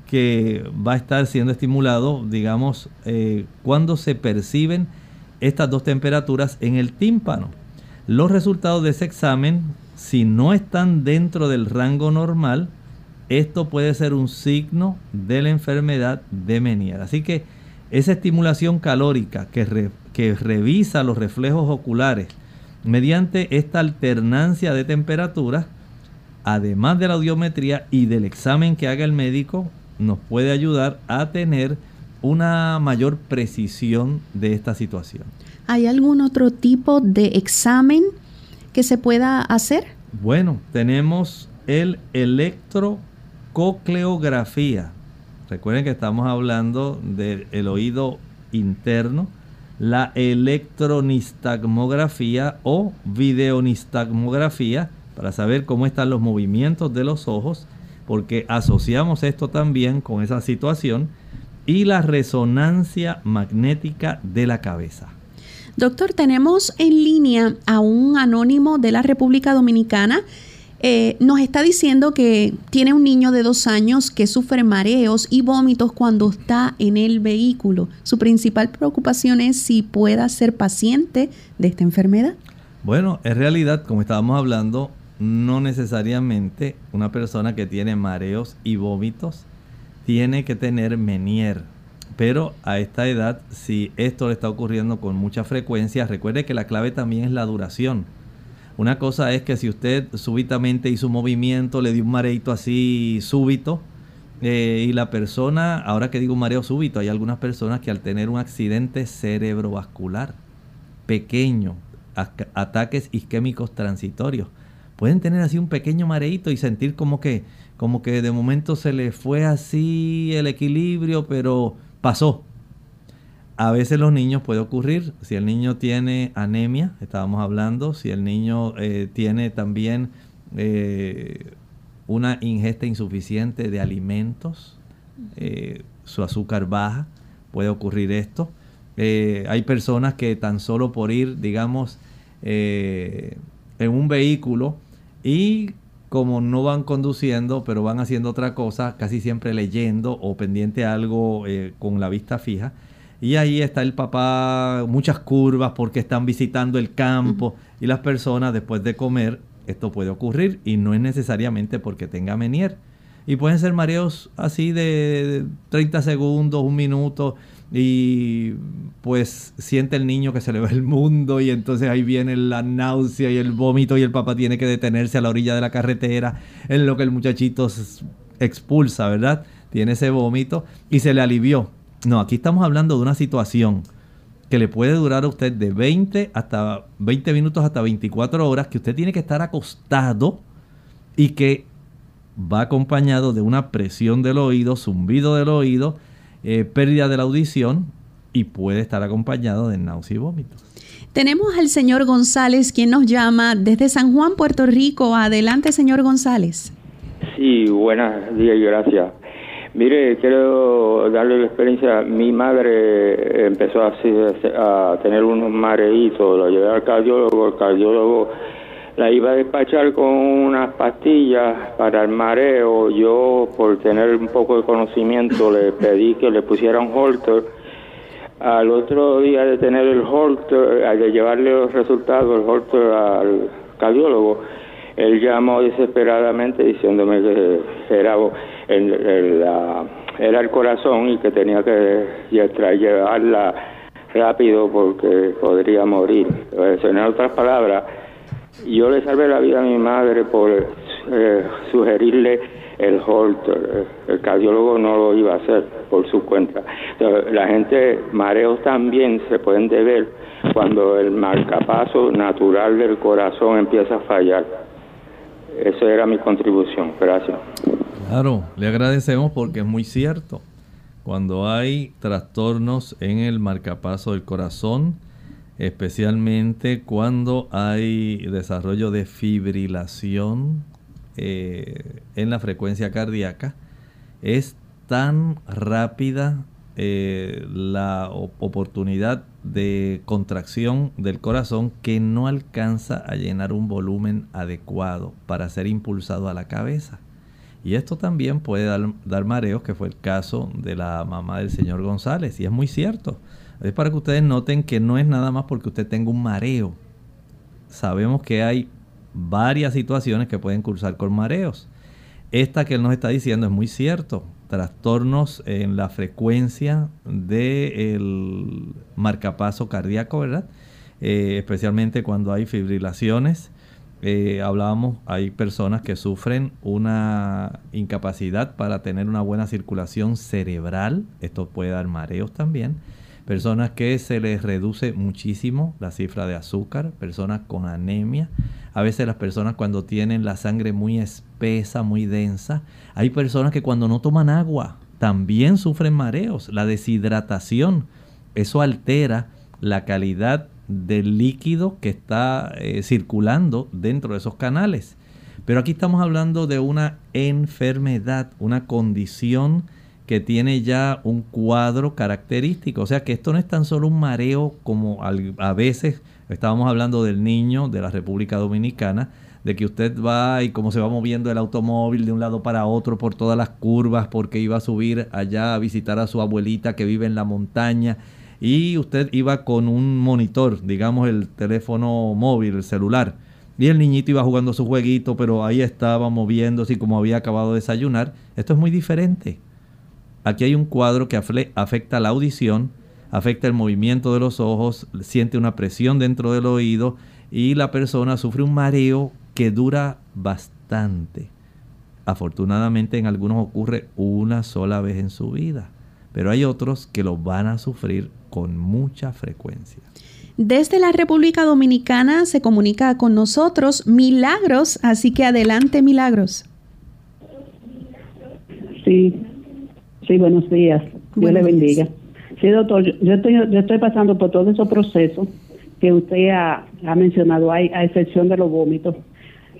Speaker 2: que va a estar siendo estimulado, digamos, eh, cuando se perciben estas dos temperaturas en el tímpano. Los resultados de ese examen, si no están dentro del rango normal, esto puede ser un signo de la enfermedad de Menier. Así que esa estimulación calórica que, que revisa los reflejos oculares mediante esta alternancia de temperaturas, además de la audiometría y del examen que haga el médico, nos puede ayudar a tener una mayor precisión de esta situación.
Speaker 1: ¿Hay algún otro tipo de examen que se pueda hacer?
Speaker 2: Bueno, tenemos el electro cocleografía. Recuerden que estamos hablando del oído interno, la electronistagmografía o videonistagmografía para saber cómo están los movimientos de los ojos, porque asociamos esto también con esa situación y la resonancia magnética de la cabeza.
Speaker 1: Doctor, tenemos en línea a un anónimo de la República Dominicana eh, nos está diciendo que tiene un niño de dos años que sufre mareos y vómitos cuando está en el vehículo. Su principal preocupación es si pueda ser paciente de esta enfermedad.
Speaker 2: Bueno, en realidad, como estábamos hablando, no necesariamente una persona que tiene mareos y vómitos tiene que tener menier. Pero a esta edad, si esto le está ocurriendo con mucha frecuencia, recuerde que la clave también es la duración. Una cosa es que si usted súbitamente hizo un movimiento, le dio un mareito así súbito, eh, y la persona, ahora que digo mareo súbito, hay algunas personas que al tener un accidente cerebrovascular pequeño, ataques isquémicos transitorios, pueden tener así un pequeño mareito y sentir como que, como que de momento se le fue así el equilibrio, pero pasó. A veces los niños puede ocurrir, si el niño tiene anemia, estábamos hablando, si el niño eh, tiene también eh, una ingesta insuficiente de alimentos, eh, su azúcar baja, puede ocurrir esto. hay personas que tan solo por ir, digamos, en un vehículo y como no van conduciendo, pero van haciendo otra cosa, casi siempre leyendo o pendiente a algo con la vista fija, y ahí está el papá, muchas curvas porque están visitando el campo. Y las personas después de comer, esto puede ocurrir y no es necesariamente porque tenga menier. Y pueden ser mareos así de 30 segundos, un minuto y pues siente el niño que se le va el mundo y entonces ahí viene la náusea y el vómito y el papá tiene que detenerse a la orilla de la carretera en lo que el muchachito expulsa, ¿verdad? Tiene ese vómito y se le alivió no, aquí estamos hablando de una situación que le puede durar a usted de 20 hasta 20 minutos hasta 24 horas, que usted tiene que estar acostado y que va acompañado de una presión del oído, zumbido del oído, eh, pérdida de la audición y puede estar acompañado de náusea y vómitos.
Speaker 1: Tenemos al señor González, quien nos llama desde San Juan, Puerto Rico. Adelante, señor González.
Speaker 8: Sí, buenos días y gracias. Mire, quiero darle la experiencia. Mi madre empezó así a tener unos mareitos, lo llevé al cardiólogo, el cardiólogo la iba a despachar con unas pastillas para el mareo. Yo, por tener un poco de conocimiento, le pedí que le pusieran holter. Al otro día de tener el holter, de llevarle los resultados del holter al cardiólogo, él llamó desesperadamente diciéndome que era el, era el corazón y que tenía que llevarla rápido porque podría morir. En otras palabras, yo le salvé la vida a mi madre por eh, sugerirle el holter. El cardiólogo no lo iba a hacer por su cuenta. la gente, mareos también se pueden deber cuando el marcapaso natural del corazón empieza a fallar. Esa era mi contribución. Gracias.
Speaker 2: Claro, le agradecemos porque es muy cierto. Cuando hay trastornos en el marcapaso del corazón, especialmente cuando hay desarrollo de fibrilación eh, en la frecuencia cardíaca, es tan rápida eh, la oportunidad de contracción del corazón que no alcanza a llenar un volumen adecuado para ser impulsado a la cabeza. Y esto también puede dar, mareos, que fue el caso de la mamá del señor González. Y es muy cierto. Es para que ustedes noten que no es nada más porque usted tenga un mareo. Sabemos que hay varias situaciones que pueden cursar con mareos. Esta que él nos está diciendo es muy cierto. Trastornos en la frecuencia del marcapaso cardíaco, ¿verdad? Eh, especialmente cuando hay fibrilaciones eh, hablábamos, hay personas que sufren una incapacidad para tener una buena circulación cerebral, esto puede dar mareos también, personas que se les reduce muchísimo la cifra de azúcar, personas con anemia, a veces las personas cuando tienen la sangre muy espesa, muy densa, hay personas que cuando no toman agua también sufren mareos, la deshidratación, eso altera la calidad del líquido que está eh, circulando dentro de esos canales. Pero aquí estamos hablando de una enfermedad, una condición que tiene ya un cuadro característico. O sea que esto no es tan solo un mareo como a veces estábamos hablando del niño de la República Dominicana, de que usted va y cómo se va moviendo el automóvil de un lado para otro por todas las curvas porque iba a subir allá a visitar a su abuelita que vive en la montaña y usted iba con un monitor, digamos el teléfono móvil, el celular, y el niñito iba jugando su jueguito, pero ahí estaba moviéndose y como había acabado de desayunar. Esto es muy diferente. Aquí hay un cuadro que afecta la audición, afecta el movimiento de los ojos, siente una presión dentro del oído y la persona sufre un mareo que dura bastante. Afortunadamente en algunos ocurre una sola vez en su vida, pero hay otros que lo van a sufrir con mucha frecuencia.
Speaker 1: Desde la República Dominicana se comunica con nosotros Milagros, así que adelante Milagros.
Speaker 9: Sí, sí, buenos días. Dios le bendiga. Sí, doctor, yo estoy, yo estoy pasando por todos esos procesos que usted ha, mencionado, hay, a excepción de los vómitos,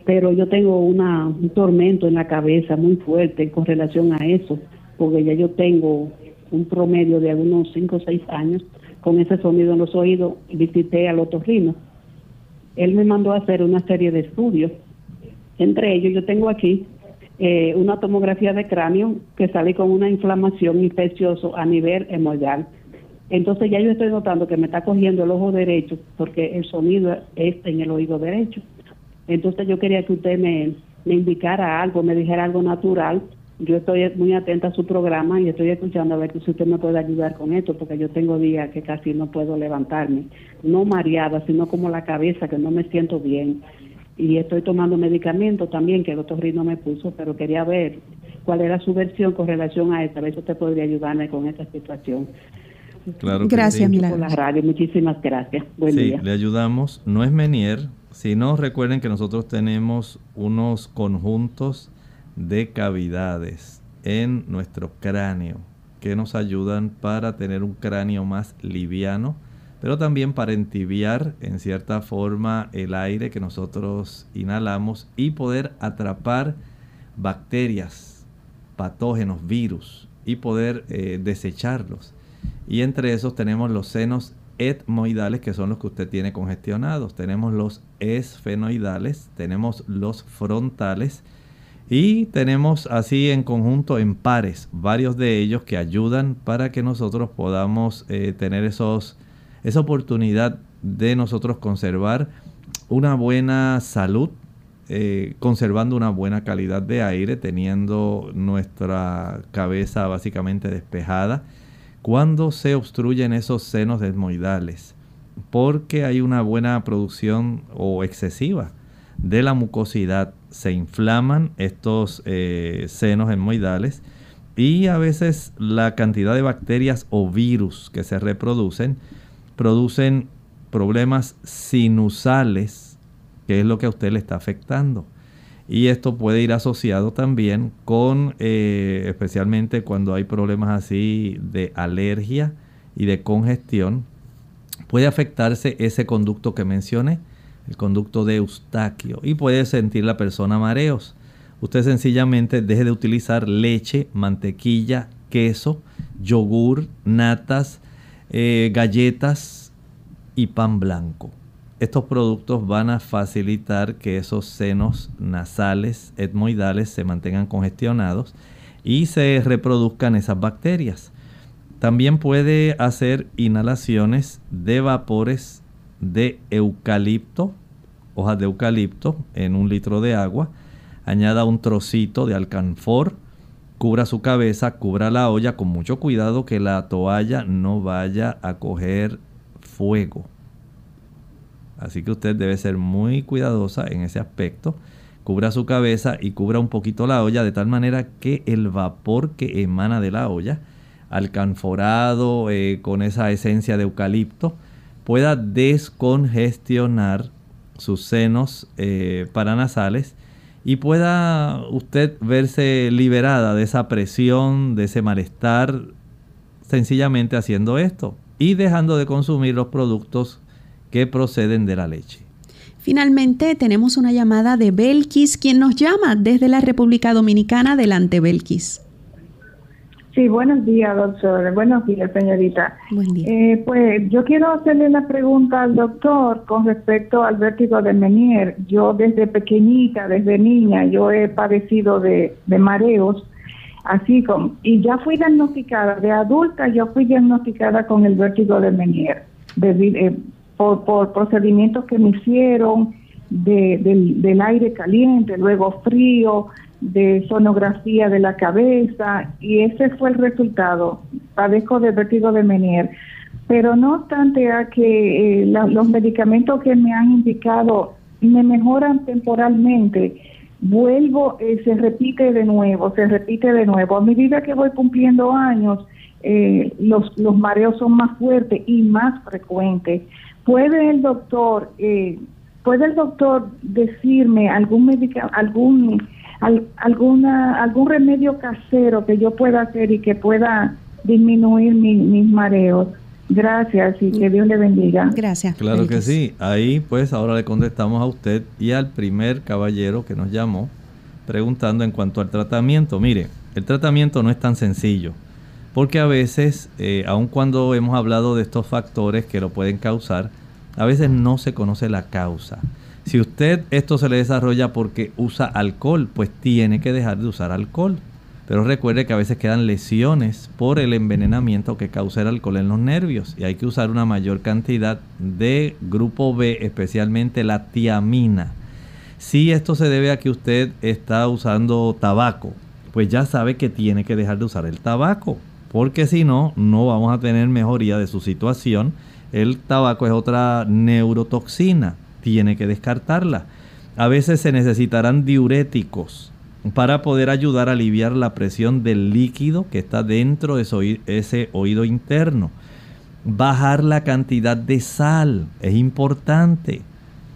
Speaker 9: pero yo tengo una, un tormento en la cabeza muy fuerte con relación a eso, porque ya yo tengo un promedio de algunos 5 o 6 años con ese sonido en los oídos, visité al otorrino. Él me mandó a hacer una serie de estudios. Entre ellos, yo tengo aquí eh, una tomografía de cráneo que sale con una inflamación infecciosa a nivel hemorroidal. Entonces ya yo estoy notando que me está cogiendo el ojo derecho porque el sonido es en el oído derecho. Entonces yo quería que usted me, me indicara algo, me dijera algo natural yo estoy muy atenta a su programa y estoy escuchando a ver si usted me puede ayudar con esto, porque yo tengo días que casi no puedo levantarme, no mareada, sino como la cabeza, que no me siento bien. Y estoy tomando medicamentos también que el doctor Rino me puso, pero quería ver cuál era su versión con relación a esta, a ver si usted podría ayudarme con esta situación.
Speaker 2: Claro
Speaker 1: gracias,
Speaker 9: sí. Por la radio, muchísimas gracias. Buen
Speaker 2: sí, le ayudamos. No es Menier, sino recuerden que nosotros tenemos unos conjuntos de cavidades en nuestro cráneo que nos ayudan para tener un cráneo más liviano, pero también para entibiar en cierta forma el aire que nosotros inhalamos y poder atrapar bacterias, patógenos, virus y poder eh, desecharlos. Y entre esos tenemos los senos etmoidales, que son los que usted tiene congestionados. Tenemos los esfenoidales, tenemos los frontales, y tenemos así en conjunto, en pares, varios de ellos que ayudan para que nosotros podamos eh, tener esos, esa oportunidad de nosotros conservar una buena salud, eh, conservando una buena calidad de aire, teniendo nuestra cabeza básicamente despejada, cuando se obstruyen esos senos desmoidales, porque hay una buena producción o excesiva de la mucosidad se inflaman estos eh, senos enmoidales y a veces la cantidad de bacterias o virus que se reproducen producen problemas sinusales, que es lo que a usted le está afectando. Y esto puede ir asociado también con, eh, especialmente cuando hay problemas así de alergia y de congestión, puede afectarse ese conducto que mencioné el conducto de Eustaquio y puede sentir la persona mareos. Usted sencillamente deje de utilizar leche, mantequilla, queso, yogur, natas, eh, galletas y pan blanco. Estos productos van a facilitar que esos senos nasales, etmoidales, se mantengan congestionados y se reproduzcan esas bacterias. También puede hacer inhalaciones de vapores de eucalipto, hojas de eucalipto en un litro de agua, añada un trocito de alcanfor, cubra su cabeza, cubra la olla con mucho cuidado que la toalla no vaya a coger fuego. Así que usted debe ser muy cuidadosa en ese aspecto. Cubra su cabeza y cubra un poquito la olla de tal manera que el vapor que emana de la olla, alcanforado eh, con esa esencia de eucalipto, pueda descongestionar sus senos eh, paranasales y pueda usted verse liberada de esa presión, de ese malestar, sencillamente haciendo esto y dejando de consumir los productos que proceden de la leche.
Speaker 1: Finalmente tenemos una llamada de Belkis, quien nos llama desde la República Dominicana. Adelante, Belkis.
Speaker 10: Sí, buenos días, doctor. Buenos días, señorita.
Speaker 1: Buen día.
Speaker 10: Eh, pues yo quiero hacerle una pregunta al doctor con respecto al vértigo de Menier. Yo desde pequeñita, desde niña, yo he padecido de, mareos, así como, y ya fui diagnosticada, de adulta yo fui diagnosticada con el vértigo de Menier, eh, por, por procedimientos que me hicieron del, del aire caliente, luego frío, de sonografía de la cabeza y ese fue el resultado. Padezco de vértigo de Menier. Pero no obstante a que eh, los medicamentos que me han indicado me mejoran temporalmente, vuelvo, eh, se repite de nuevo, se repite de nuevo. A medida que voy cumpliendo años, eh, los, los mareos son más fuertes y más frecuentes. ¿Puede el doctor, puede el doctor decirme algún medicamento, algún alguna, algún remedio casero que yo pueda hacer y que pueda disminuir mis mareos. Gracias y que Dios le bendiga.
Speaker 1: Gracias.
Speaker 2: Claro que sí. Ahí pues ahora le contestamos a usted y al primer caballero que nos llamó preguntando en cuanto al tratamiento. Mire, el tratamiento no es tan sencillo porque a veces, eh, aun cuando hemos hablado de estos factores que lo pueden causar, a veces no se conoce la causa. Si usted esto se le desarrolla porque usa alcohol, pues tiene que dejar de usar alcohol. Pero recuerde que a veces quedan lesiones por el envenenamiento que causa el alcohol en los nervios y hay que usar una mayor cantidad de grupo B, especialmente la tiamina. Si esto se debe a que usted está usando tabaco, pues ya sabe que tiene que dejar de usar el tabaco, porque si no, no vamos a tener mejoría de su situación. El tabaco es otra neurotoxina tiene que descartarla. A veces se necesitarán diuréticos para poder ayudar a aliviar la presión del líquido que está dentro de ese oído interno. Bajar la cantidad de sal es importante.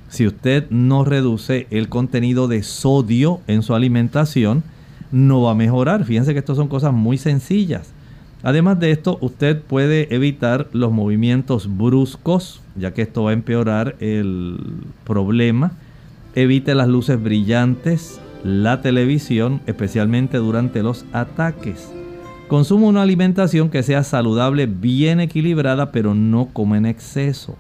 Speaker 2: Si usted no reduce el contenido de sodio en su alimentación, no va a mejorar. Fíjense que estas son cosas muy sencillas. Además de esto, usted puede evitar los movimientos bruscos, ya que esto va a empeorar el problema. Evite las luces brillantes, la televisión, especialmente durante los ataques. Consuma una alimentación que sea saludable, bien equilibrada, pero no coma en exceso.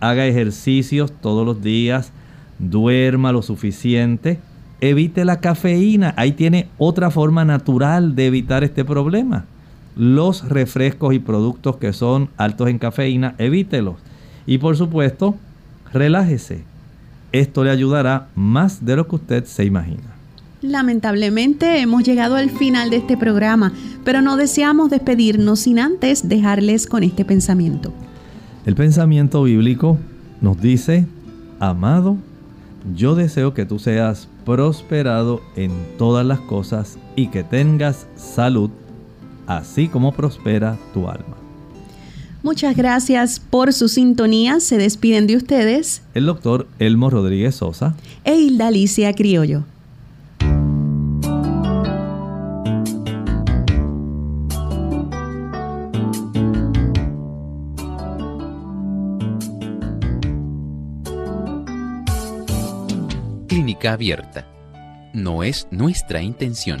Speaker 2: Haga ejercicios todos los días, duerma lo suficiente. Evite la cafeína. Ahí tiene otra forma natural de evitar este problema los refrescos y productos que son altos en cafeína, evítelos. Y por supuesto, relájese. Esto le ayudará más de lo que usted se imagina.
Speaker 1: Lamentablemente hemos llegado al final de este programa, pero no deseamos despedirnos sin antes dejarles con este pensamiento.
Speaker 2: El pensamiento bíblico nos dice, amado, yo deseo que tú seas prosperado en todas las cosas y que tengas salud así como prospera tu alma.
Speaker 1: Muchas gracias por su sintonía. Se despiden de ustedes
Speaker 2: el doctor Elmo Rodríguez Sosa
Speaker 1: e Hilda Alicia Criollo.
Speaker 11: Clínica abierta. No es nuestra intención